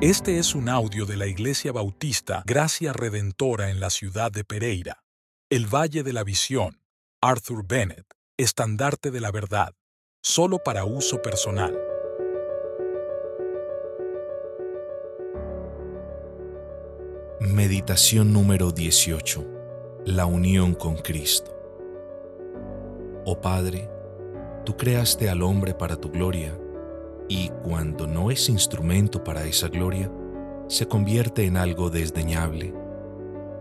Este es un audio de la Iglesia Bautista Gracia Redentora en la ciudad de Pereira. El Valle de la Visión. Arthur Bennett. Estandarte de la Verdad. Solo para uso personal. Meditación número 18. La unión con Cristo. Oh Padre, tú creaste al hombre para tu gloria y cuando no es instrumento para esa gloria, se convierte en algo desdeñable.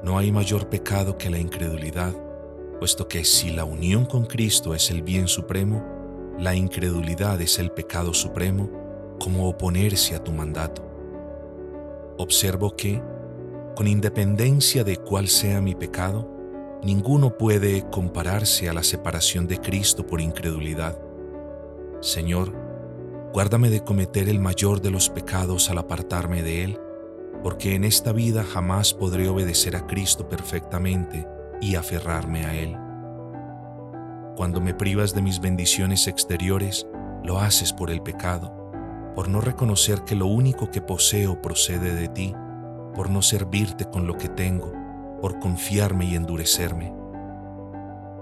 No hay mayor pecado que la incredulidad, puesto que si la unión con Cristo es el bien supremo, la incredulidad es el pecado supremo, como oponerse a tu mandato. Observo que, con independencia de cuál sea mi pecado, ninguno puede compararse a la separación de Cristo por incredulidad. Señor, Guárdame de cometer el mayor de los pecados al apartarme de Él, porque en esta vida jamás podré obedecer a Cristo perfectamente y aferrarme a Él. Cuando me privas de mis bendiciones exteriores, lo haces por el pecado, por no reconocer que lo único que poseo procede de ti, por no servirte con lo que tengo, por confiarme y endurecerme.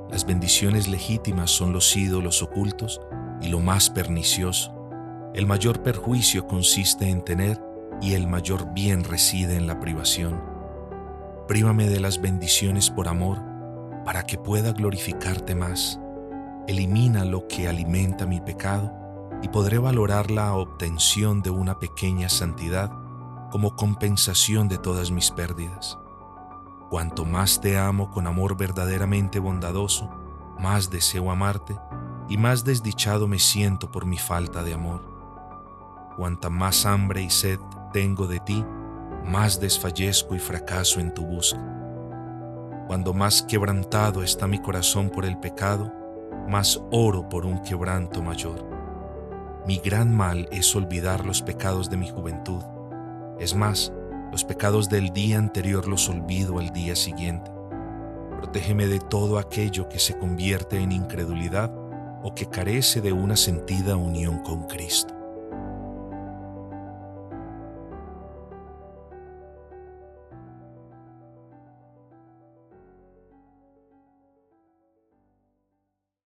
Las bendiciones legítimas son los ídolos ocultos y lo más pernicioso, el mayor perjuicio consiste en tener y el mayor bien reside en la privación. Prívame de las bendiciones por amor para que pueda glorificarte más. Elimina lo que alimenta mi pecado y podré valorar la obtención de una pequeña santidad como compensación de todas mis pérdidas. Cuanto más te amo con amor verdaderamente bondadoso, más deseo amarte y más desdichado me siento por mi falta de amor. Cuanta más hambre y sed tengo de ti, más desfallezco y fracaso en tu busca. Cuando más quebrantado está mi corazón por el pecado, más oro por un quebranto mayor. Mi gran mal es olvidar los pecados de mi juventud. Es más, los pecados del día anterior los olvido al día siguiente. Protégeme de todo aquello que se convierte en incredulidad o que carece de una sentida unión con Cristo.